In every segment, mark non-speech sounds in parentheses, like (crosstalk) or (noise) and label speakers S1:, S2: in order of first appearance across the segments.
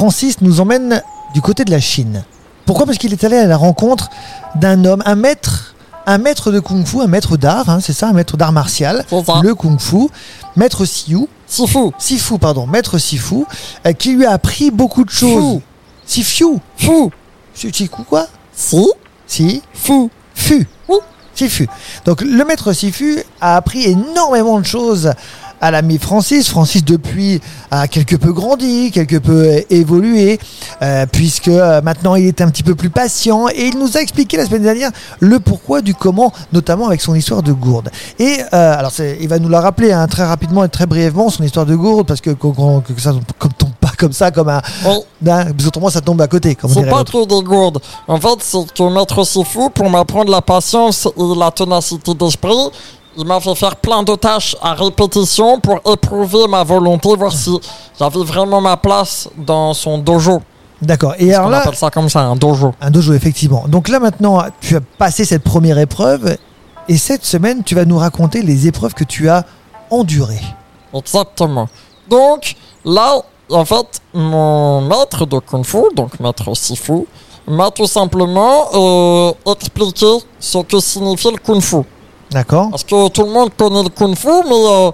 S1: Francis nous emmène du côté de la Chine. Pourquoi? Parce qu'il est allé à la rencontre d'un homme, un maître, un maître de kung-fu, un maître d'art, hein, c'est ça, un maître d'art martial, le kung-fu, maître Sifu,
S2: Sifu.
S1: Sifu, pardon, maître Sifu, euh, qui lui a appris beaucoup de choses. Sifu,
S2: Fu.
S1: Sifu quoi?
S2: Si.
S1: Si,
S2: Fu.
S1: Fu. Sifu. Donc le maître Sifu a appris énormément de choses à l'ami Francis. Francis depuis a quelque peu grandi, quelque peu évolué, euh, puisque euh, maintenant il est un petit peu plus patient et il nous a expliqué la semaine dernière le pourquoi du comment, notamment avec son histoire de gourde. Et euh, alors il va nous la rappeler hein, très rapidement et très brièvement son histoire de gourde parce que, que ça comme tombe pas comme ça comme un,
S2: Oui.
S1: d'un- parce qu'autrement ça tombe à côté
S2: C'est pas que des gourdes. En fait, c'est que Maître Sifu, pour m'apprendre la patience et la ténacité d'esprit, il m'a fait faire plein de tâches à répétition pour éprouver ma volonté, voir si j'avais vraiment ma place dans son dojo.
S1: D'accord. Et alors
S2: qu'on
S1: là,
S2: appelle ça comme ça, un dojo?
S1: Un dojo, effectivement. Donc là maintenant, tu as passé cette première épreuve et cette semaine, tu vas nous raconter les épreuves que tu as endurées.
S2: Exactement. Donc, là, en fait, mon maître de Kung Fu, donc maître Sifu, m'a tout simplement euh, expliqué ce que signifiait le Kung Fu.
S1: D'accord
S2: Parce que tout le monde connaît le Kung Fu, mais euh,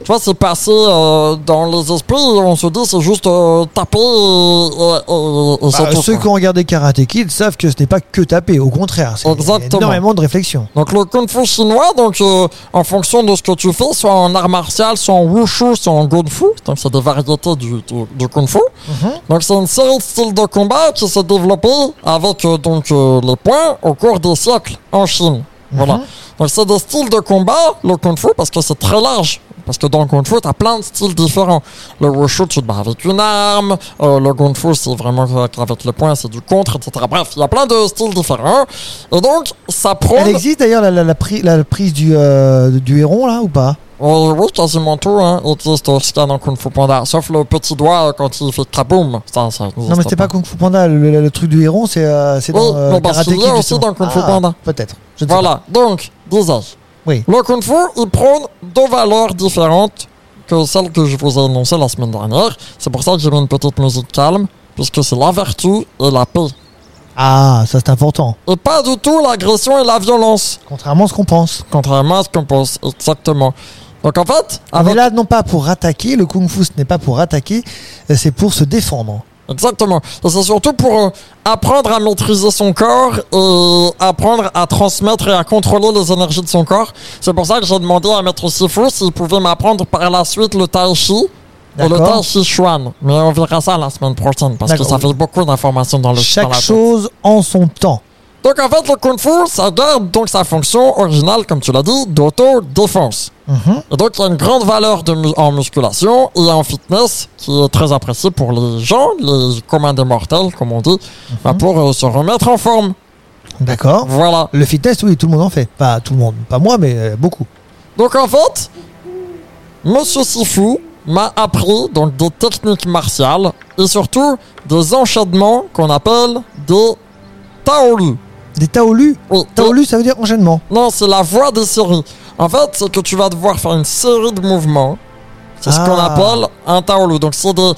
S2: tu vois, c'est passé euh, dans les esprits on se dit c'est juste euh, taper et, et- et- et c'est
S1: Bah,
S2: tout,
S1: Ceux
S2: quoi.
S1: qui ont regardé Karate Kid savent que ce n'est pas que taper, au contraire, c'est énormément de réflexion.
S2: Donc le Kung Fu chinois, donc euh, en fonction de ce que tu fais, soit en art martial, soit en Wushu, soit en Gun Fu, donc c'est des variétés du, du, du Kung Fu.
S1: Mhm.
S2: Donc c'est une série de styles de combat qui s'est développée avec donc les points au cours des siècles en Chine. Voilà.
S1: Mhm.
S2: Donc c'est des styles de combat, le Kung Fu, parce que c'est très large. Parce que dans le Kung Fu, tu as plein de styles différents. Le Wushu, tu te bats avec une arme. Euh, le Kung Fu, c'est vraiment avec les points, c'est du contre, etc. Bref, il y a plein de styles différents. Et donc, ça prône...
S1: Elle existe d'ailleurs la, la- la pri- la prise du, euh, du héron, là, ou pas?
S2: Oui, oui, quasiment tout hein, existe ce qu'il y a dans Kung Fu Panda. Sauf le petit doigt euh, quand il fait kaboom. Ça, ça
S1: Non, mais c'était pas Kung Fu Panda, le, le- le truc du héron, c'est euh,
S2: Oui,
S1: dans euh,
S2: mais parce
S1: Karate Kid,
S2: aussi dans Kung Fu
S1: Ah,
S2: Panda.
S1: Peut-être.
S2: Voilà, donc, disais-je.
S1: Oui.
S2: Le Kung Fu, il prône deux valeurs différentes que celles que je vous ai énoncées la semaine dernière. C'est pour ça que j'ai mis une petite musique calme, puisque c'est la vertu et la paix.
S1: Ah, ça c'est important.
S2: Et pas du tout l'agression et la violence,
S1: Contrairement à ce qu'on pense.
S2: contrairement à ce qu'on pense exactement. Donc en fait,
S1: On est
S2: avec
S1: là non pas pour attaquer, le Kung Fu ce n'est pas pour attaquer, euh, c'est pour se défendre.
S2: Exactement. C'est surtout pour euh, apprendre à maîtriser son corps et apprendre à transmettre et à contrôler les énergies de son corps. C'est pour ça que j'ai demandé à Maître Sifu s'il pouvait m'apprendre par la suite le Tai Chi et le. Tai Chi Chuan. Mais on verra ça la semaine prochaine parce que ça fait beaucoup d'informations dans le
S1: Chaque chose en son temps.
S2: Donc en fait, le Kung Fu, ça garde donc sa fonction originale, comme tu l'as dit, d'auto-défense.
S1: Mhm.
S2: Et donc, il y a une grande valeur de mu- en musculation et en fitness qui est très appréciée pour les gens, les communs des mortels, comme on dit, bah,
S1: Mhm.
S2: pour euh, se remettre en forme.
S1: D'accord.
S2: Voilà.
S1: Le fitness, oui, tout le monde en fait. Pas tout le monde, pas moi, mais euh, beaucoup.
S2: Donc, en fait, Monsieur Sifu m'a appris donc des techniques martiales et surtout des enchaînements qu'on appelle des Taolu.
S1: Des taolus.
S2: Oui,
S1: Taolu, ça veut dire enchaînement.
S2: Non, c'est la voie des séries. En fait, c'est que tu vas devoir faire une série de mouvements. C'est ce qu'on
S1: Ah.
S2: appelle un taolu. Donc, c'est des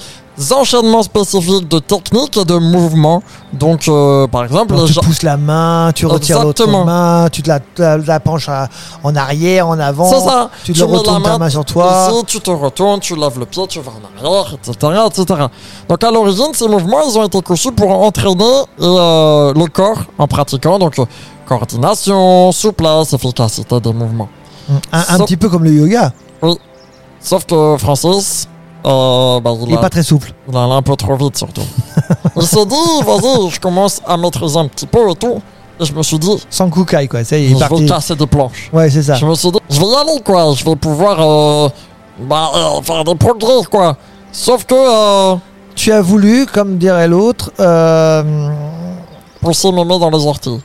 S2: enchaînements spécifiques de techniques et de mouvements. Donc, euh, par exemple,
S1: Donc, tu
S2: gens-
S1: pousses la main, tu retires l'autre main, tu te la, la, la penches à- en arrière, en avant.
S2: c'est ça.
S1: Tu te
S2: mets la
S1: retournes ta main sur toi.
S2: Ici, tu te retournes, tu lèves le pied, tu vas en arrière, etc., etc. Donc, à l'origine, ces mouvements, ils ont été conçus pour entraîner euh, le corps en pratiquant. Donc, euh, coordination, souplesse, efficacité des mouvements.
S1: Un, un
S2: Sauf-
S1: petit peu comme le yoga.
S2: Sauf que Francis, euh, bah, il,
S1: Il est
S2: a,
S1: pas très souple.
S2: il allait un peu trop vite surtout. (laughs) il s'est dit, vas-y, je commence à maîtriser un petit peu et tout. Et je me suis dit,
S1: Sans kukai, quoi. Ça y est, il
S2: je
S1: est
S2: vais
S1: parti.
S2: casser des planches.
S1: Ouais, c'est ça.
S2: Je me suis dit, je vais y aller quoi, je vais pouvoir euh, bah, euh, faire des progrès quoi. Sauf que euh,
S1: Tu as voulu, comme dirait l'autre, euh,
S2: pousser mes mains dans les orties.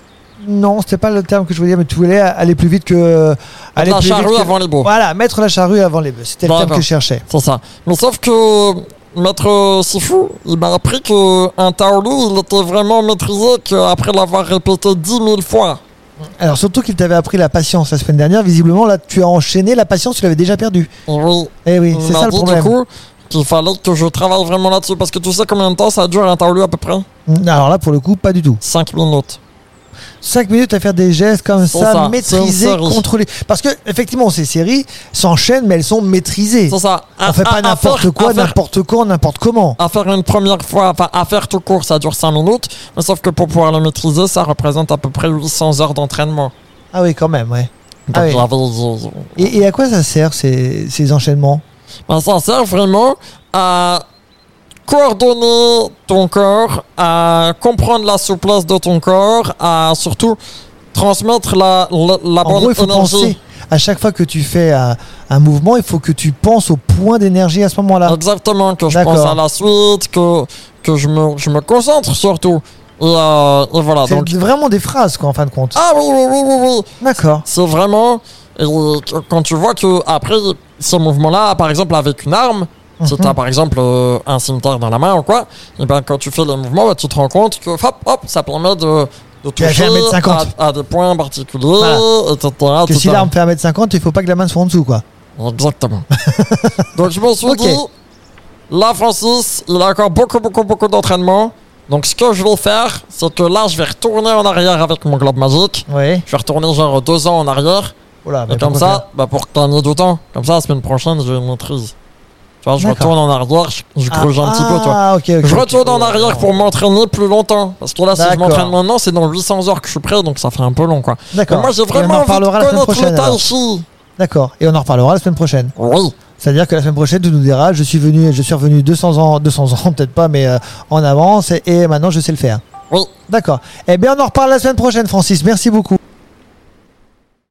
S1: Non, c'était pas le terme que je voulais dire, mais tu voulais aller plus vite que. Aller
S2: la
S1: plus vite
S2: charrue
S1: que-
S2: avant les beaux.
S1: Voilà, mettre la charrue avant les bœufs. C'était le terme que je cherchais.
S2: C'est ça. Mais sauf que Maître Sifu, il m'a appris qu'un Taolu, il était vraiment maîtrisé qu'après l'avoir répété dix mille fois.
S1: Alors, surtout qu'il t'avait appris la patience la semaine dernière. Visiblement, là, tu as enchaîné la patience, tu l'avais déjà perdue.
S2: Et oui,
S1: Eh oui,
S2: Il
S1: c'est ça le problème.
S2: Du coup, qu'il fallait que je travaille vraiment là-dessus. Parce que tu sais combien de temps ça dure un taolu à peu près?
S1: Alors là, pour le coup, pas du tout.
S2: 5 minutes.
S1: 5 minutes à faire des gestes comme ça,
S2: ça,
S1: maîtrisés, contrôlés. Parce que, effectivement, ces séries s'enchaînent, mais elles sont maîtrisées.
S2: C'est ça.
S1: On fait pas n'importe quoi, n'importe quand, n'importe comment.
S2: À faire une première fois, enfin à faire tout court, ça dure 5 minutes. Mais sauf que pour pouvoir le maîtriser, ça représente à peu près 800 heures d'entraînement.
S1: Ah oui, quand même, ouais.
S2: Donc
S1: Ah oui. et à quoi ça sert ces, ces enchaînements?
S2: Ben, ça sert vraiment à coordonner ton corps, à comprendre la souplesse de ton corps, à surtout transmettre la, la, la
S1: En
S2: bonne
S1: gros, il faut
S2: énergie.
S1: penser. À chaque fois que tu fais un, un mouvement, il faut que tu penses au point d'énergie à ce moment-là.
S2: Exactement, que je pense à la suite, que, que je, me, je me concentre surtout. Et, euh, et voilà,
S1: C'est
S2: donc...
S1: vraiment des phrases, quoi, en fin de compte.
S2: Ah oui, oui, oui, oui, oui.
S1: D'accord.
S2: C'est vraiment... et quand tu vois que après ce mouvement-là, par exemple avec une arme, si
S1: Mhm.
S2: tu as par exemple euh, un cimetière dans la main ou quoi, et ben quand tu fais les mouvements, bah, tu te rends compte que hop, hop, ça permet de, toucher
S1: fait 1m50.
S2: à, à des points particuliers,
S1: Voilà.
S2: etc.
S1: Que si l'arme fait 1m50, il faut pas que la main soit en dessous, quoi.
S2: Exactement. (laughs) Donc je me suis dit, là Francis, il a encore beaucoup, beaucoup, beaucoup d'entraînement. Donc ce que je vais faire, c'est que là je vais retourner en arrière avec mon globe magique.
S1: Ouais.
S2: Je vais retourner genre deux ans en arrière. Et comme ça, bah pour gagner du temps, comme ça la semaine prochaine une maîtrise. Tu vois, je retourne en arrière, je, je
S1: faire
S2: creuse un petit peu, tu vois.
S1: Ah.
S2: Je retourne en arrière pour m'entraîner plus longtemps. Parce que là, si je m'entraîne maintenant, c'est dans 800 heures que je suis prêt, donc ça fait un peu long, quoi.
S1: D'accord.
S2: Moi, j'ai vraiment
S1: en
S2: envie de
S1: reparlera la semaine
S2: connaître
S1: prochaine.
S2: le tai chi.
S1: D'accord. Et on en reparlera la semaine prochaine.
S2: Oui.
S1: C'est-à-dire que la semaine prochaine, tu nous diras, je suis venu, je suis revenu 200 ans, 200 ans, (laughs) peut-être pas, mais euh, en avance, et, et maintenant je sais le faire.
S2: Oui.
S1: D'accord. Eh bien, on en reparle la semaine prochaine, Francis. Merci beaucoup.